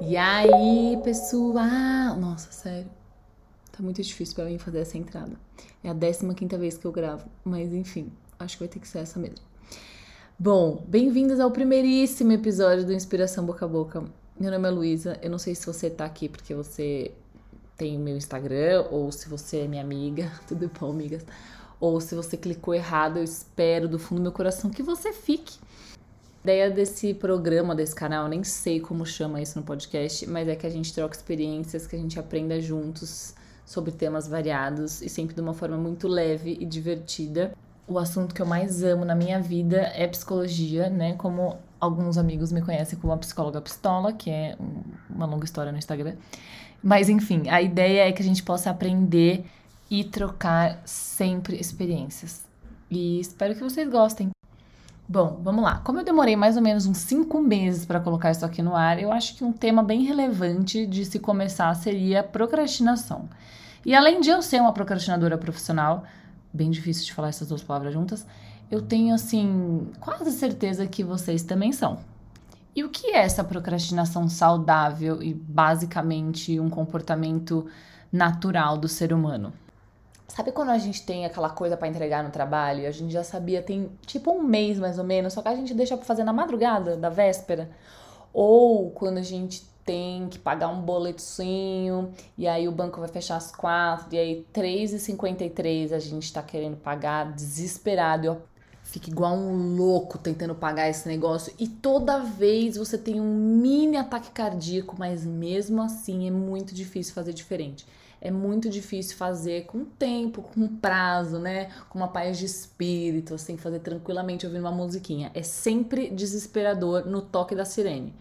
E aí, pessoal? Nossa, sério. Tá muito difícil para mim fazer essa entrada. É a 15 vez que eu gravo, mas enfim, acho que vai ter que ser essa mesmo. Bom, bem-vindos ao primeiríssimo episódio do Inspiração Boca a Boca. Meu nome é Luísa. Eu não sei se você tá aqui porque você tem meu Instagram ou se você é minha amiga. Tudo bom, amigas? Ou se você clicou errado, eu espero do fundo do meu coração que você fique. A ideia desse programa, desse canal, nem sei como chama isso no podcast, mas é que a gente troca experiências, que a gente aprenda juntos sobre temas variados e sempre de uma forma muito leve e divertida o assunto que eu mais amo na minha vida é psicologia, né? Como alguns amigos me conhecem como a psicóloga pistola, que é uma longa história no Instagram. Mas enfim, a ideia é que a gente possa aprender e trocar sempre experiências. E espero que vocês gostem. Bom, vamos lá. Como eu demorei mais ou menos uns cinco meses para colocar isso aqui no ar, eu acho que um tema bem relevante de se começar seria procrastinação. E além de eu ser uma procrastinadora profissional, bem difícil de falar essas duas palavras juntas, eu tenho assim quase certeza que vocês também são. E o que é essa procrastinação saudável e basicamente um comportamento natural do ser humano? Sabe quando a gente tem aquela coisa para entregar no trabalho a gente já sabia tem tipo um mês mais ou menos, só que a gente deixa para fazer na madrugada da véspera? Ou quando a gente tem que pagar um boletinho e aí o banco vai fechar às quatro e aí três e cinquenta e três a gente tá querendo pagar desesperado. Eu fico igual um louco tentando pagar esse negócio e toda vez você tem um mini ataque cardíaco, mas mesmo assim é muito difícil fazer diferente. É muito difícil fazer com tempo, com prazo, né? Com uma paz de espírito, assim, fazer tranquilamente ouvindo uma musiquinha. É sempre desesperador no toque da sirene.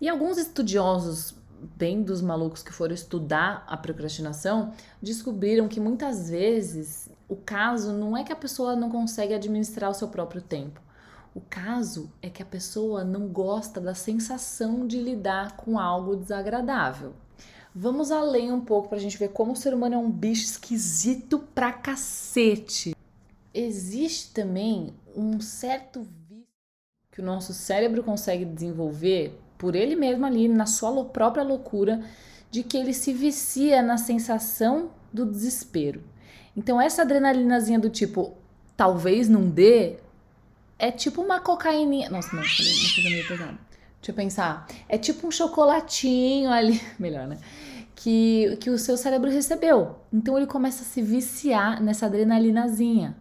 E alguns estudiosos, bem dos malucos que foram estudar a procrastinação, descobriram que muitas vezes o caso não é que a pessoa não consegue administrar o seu próprio tempo. O caso é que a pessoa não gosta da sensação de lidar com algo desagradável. Vamos além um pouco para a gente ver como o ser humano é um bicho esquisito pra cacete. Existe também um certo vício que o nosso cérebro consegue desenvolver por ele mesmo ali, na sua própria loucura, de que ele se vicia na sensação do desespero. Então, essa adrenalinazinha do tipo, talvez não dê, é tipo uma cocaína. Nossa, não, não fiz meio pesado. Deixa eu pensar. É tipo um chocolatinho ali. Melhor, né? Que, que o seu cérebro recebeu. Então ele começa a se viciar nessa adrenalinazinha.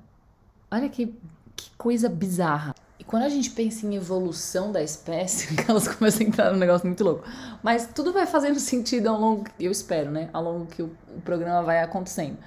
Olha que, que coisa bizarra. E quando a gente pensa em evolução da espécie, elas começam a entrar num negócio muito louco. Mas tudo vai fazendo sentido ao longo, eu espero, né? Ao longo que o, o programa vai acontecendo.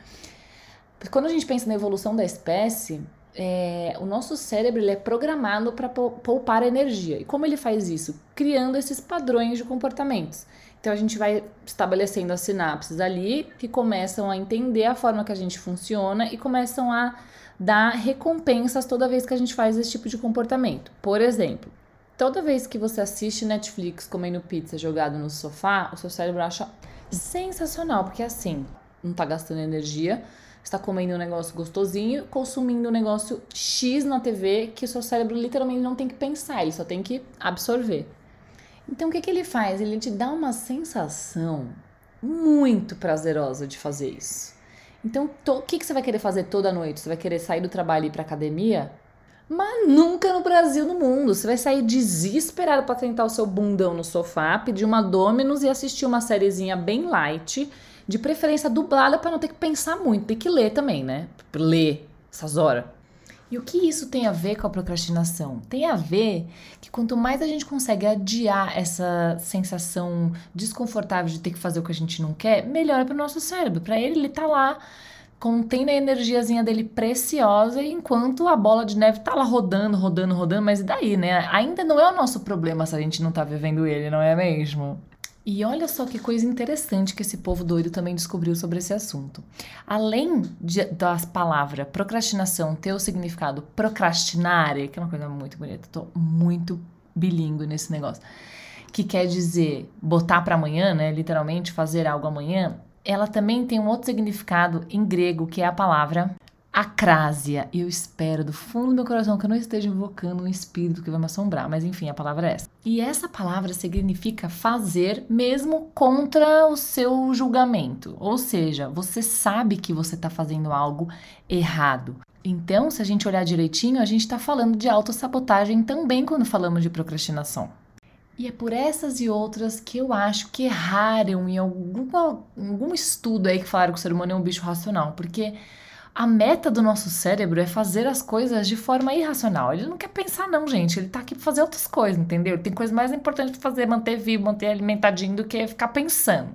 Quando a gente pensa na evolução da espécie, é, o nosso cérebro ele é programado para poupar energia. E como ele faz isso? Criando esses padrões de comportamentos. Então a gente vai estabelecendo as sinapses ali que começam a entender a forma que a gente funciona e começam a dar recompensas toda vez que a gente faz esse tipo de comportamento. Por exemplo, toda vez que você assiste Netflix comendo pizza jogado no sofá, o seu cérebro acha sensacional, porque assim, não tá gastando energia, está comendo um negócio gostosinho, consumindo um negócio X na TV que o seu cérebro literalmente não tem que pensar, ele só tem que absorver. Então o que, que ele faz? Ele te dá uma sensação muito prazerosa de fazer isso. Então, o que, que você vai querer fazer toda noite? Você vai querer sair do trabalho e ir pra academia? Mas nunca no Brasil, no mundo. Você vai sair desesperado para tentar o seu bundão no sofá, pedir uma Domino's e assistir uma sériezinha bem light, de preferência dublada para não ter que pensar muito. Tem que ler também, né? Ler essas horas. E o que isso tem a ver com a procrastinação? Tem a ver que quanto mais a gente consegue adiar essa sensação desconfortável de ter que fazer o que a gente não quer, melhor é para o nosso cérebro. Para ele, ele tá lá contendo a energiazinha dele preciosa enquanto a bola de neve tá lá rodando, rodando, rodando, mas e daí, né? Ainda não é o nosso problema se a gente não tá vivendo ele, não é mesmo? E olha só que coisa interessante que esse povo doido também descobriu sobre esse assunto. Além de, das palavras procrastinação ter o significado procrastinare, que é uma coisa muito bonita, tô muito bilíngue nesse negócio, que quer dizer botar para amanhã, né, literalmente fazer algo amanhã, ela também tem um outro significado em grego que é a palavra acrásia. Eu espero do fundo do meu coração que eu não esteja invocando um espírito que vai me assombrar, mas enfim, a palavra é essa. E essa palavra significa fazer mesmo contra o seu julgamento. Ou seja, você sabe que você está fazendo algo errado. Então, se a gente olhar direitinho, a gente está falando de autossabotagem também quando falamos de procrastinação. E é por essas e outras que eu acho que erraram em algum, algum estudo aí que falaram que o ser humano é um bicho racional, porque a meta do nosso cérebro é fazer as coisas de forma irracional. Ele não quer pensar, não, gente. Ele tá aqui pra fazer outras coisas, entendeu? Tem coisa mais importante pra fazer, manter vivo, manter alimentadinho, do que ficar pensando.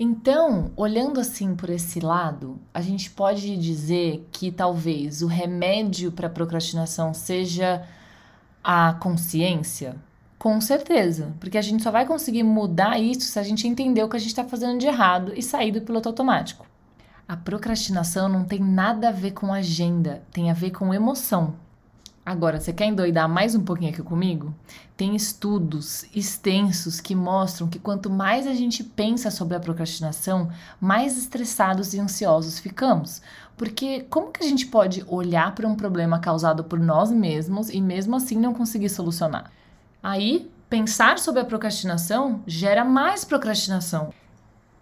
Então, olhando assim por esse lado, a gente pode dizer que talvez o remédio para procrastinação seja a consciência. Com certeza, porque a gente só vai conseguir mudar isso se a gente entender o que a gente está fazendo de errado e sair do piloto automático. A procrastinação não tem nada a ver com agenda, tem a ver com emoção. Agora, você quer endoidar mais um pouquinho aqui comigo? Tem estudos extensos que mostram que quanto mais a gente pensa sobre a procrastinação, mais estressados e ansiosos ficamos. Porque como que a gente pode olhar para um problema causado por nós mesmos e mesmo assim não conseguir solucionar? Aí, pensar sobre a procrastinação gera mais procrastinação.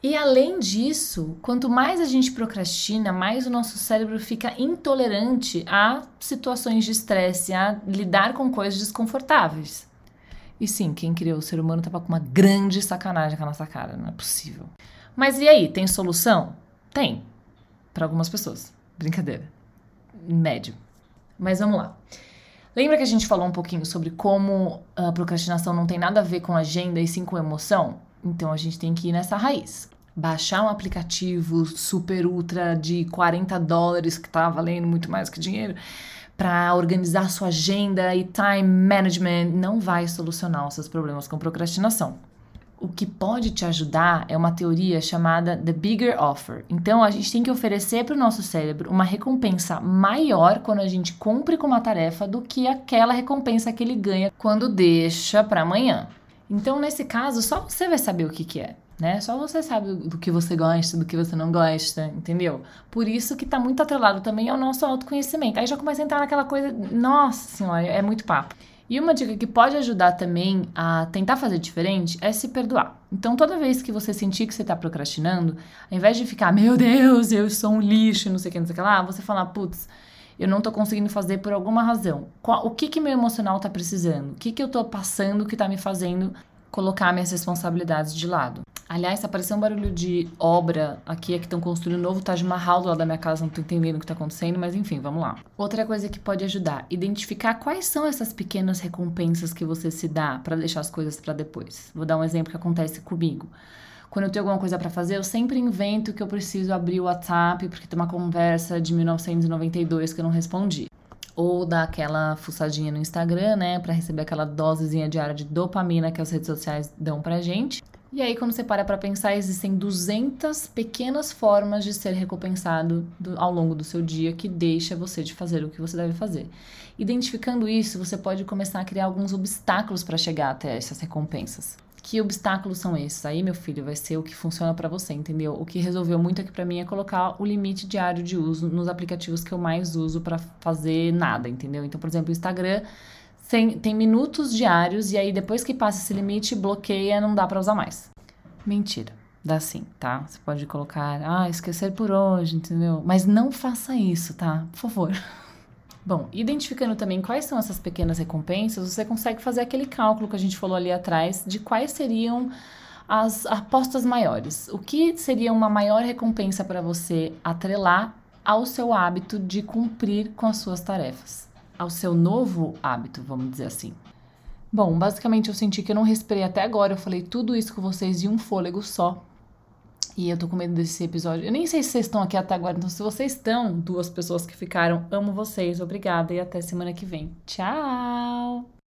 E além disso, quanto mais a gente procrastina, mais o nosso cérebro fica intolerante a situações de estresse, a lidar com coisas desconfortáveis. E sim, quem criou o ser humano tava com uma grande sacanagem com a nossa cara, não é possível. Mas e aí, tem solução? Tem. Para algumas pessoas. Brincadeira. Médio. Mas vamos lá. Lembra que a gente falou um pouquinho sobre como a procrastinação não tem nada a ver com agenda e sim com emoção? Então a gente tem que ir nessa raiz. Baixar um aplicativo super ultra de 40 dólares que tá valendo muito mais que dinheiro para organizar sua agenda e time management não vai solucionar os seus problemas com procrastinação. O que pode te ajudar é uma teoria chamada The Bigger Offer. Então, a gente tem que oferecer para o nosso cérebro uma recompensa maior quando a gente cumpre com uma tarefa do que aquela recompensa que ele ganha quando deixa para amanhã. Então, nesse caso, só você vai saber o que, que é. Né? Só você sabe do que você gosta, do que você não gosta, entendeu? Por isso que tá muito atrelado também ao nosso autoconhecimento. Aí já começa a entrar naquela coisa, nossa senhora, é muito papo. E uma dica que pode ajudar também a tentar fazer diferente é se perdoar. Então, toda vez que você sentir que você está procrastinando, ao invés de ficar, meu Deus, eu sou um lixo, não sei o que, não sei o que lá, você falar, putz, eu não tô conseguindo fazer por alguma razão. Qual, o que que meu emocional tá precisando? O que que eu tô passando que tá me fazendo colocar minhas responsabilidades de lado? Aliás, apareceu um barulho de obra aqui, é que estão construindo um novo Taj Mahal do lado da minha casa, não tô entendendo o que tá acontecendo, mas enfim, vamos lá. Outra coisa que pode ajudar, identificar quais são essas pequenas recompensas que você se dá para deixar as coisas para depois. Vou dar um exemplo que acontece comigo. Quando eu tenho alguma coisa para fazer, eu sempre invento que eu preciso abrir o WhatsApp porque tem uma conversa de 1992 que eu não respondi. Ou dar aquela fuçadinha no Instagram, né, para receber aquela dosezinha diária de dopamina que as redes sociais dão pra gente. E aí, quando você para para pensar, existem 200 pequenas formas de ser recompensado do, ao longo do seu dia que deixa você de fazer o que você deve fazer. Identificando isso, você pode começar a criar alguns obstáculos para chegar até essas recompensas. Que obstáculos são esses? Aí, meu filho, vai ser o que funciona para você, entendeu? O que resolveu muito aqui para mim é colocar o limite diário de uso nos aplicativos que eu mais uso para fazer nada, entendeu? Então, por exemplo, o Instagram tem, tem minutos diários e aí depois que passa esse limite, bloqueia, não dá para usar mais. Mentira. Dá sim, tá? Você pode colocar, ah, esquecer por hoje, entendeu? Mas não faça isso, tá? Por favor. Bom, identificando também quais são essas pequenas recompensas, você consegue fazer aquele cálculo que a gente falou ali atrás de quais seriam as apostas maiores. O que seria uma maior recompensa para você atrelar ao seu hábito de cumprir com as suas tarefas? Ao seu novo hábito, vamos dizer assim. Bom, basicamente eu senti que eu não respirei até agora. Eu falei tudo isso com vocês de um fôlego só. E eu tô com medo desse episódio. Eu nem sei se vocês estão aqui até agora, então se vocês estão, duas pessoas que ficaram, amo vocês, obrigada e até semana que vem. Tchau!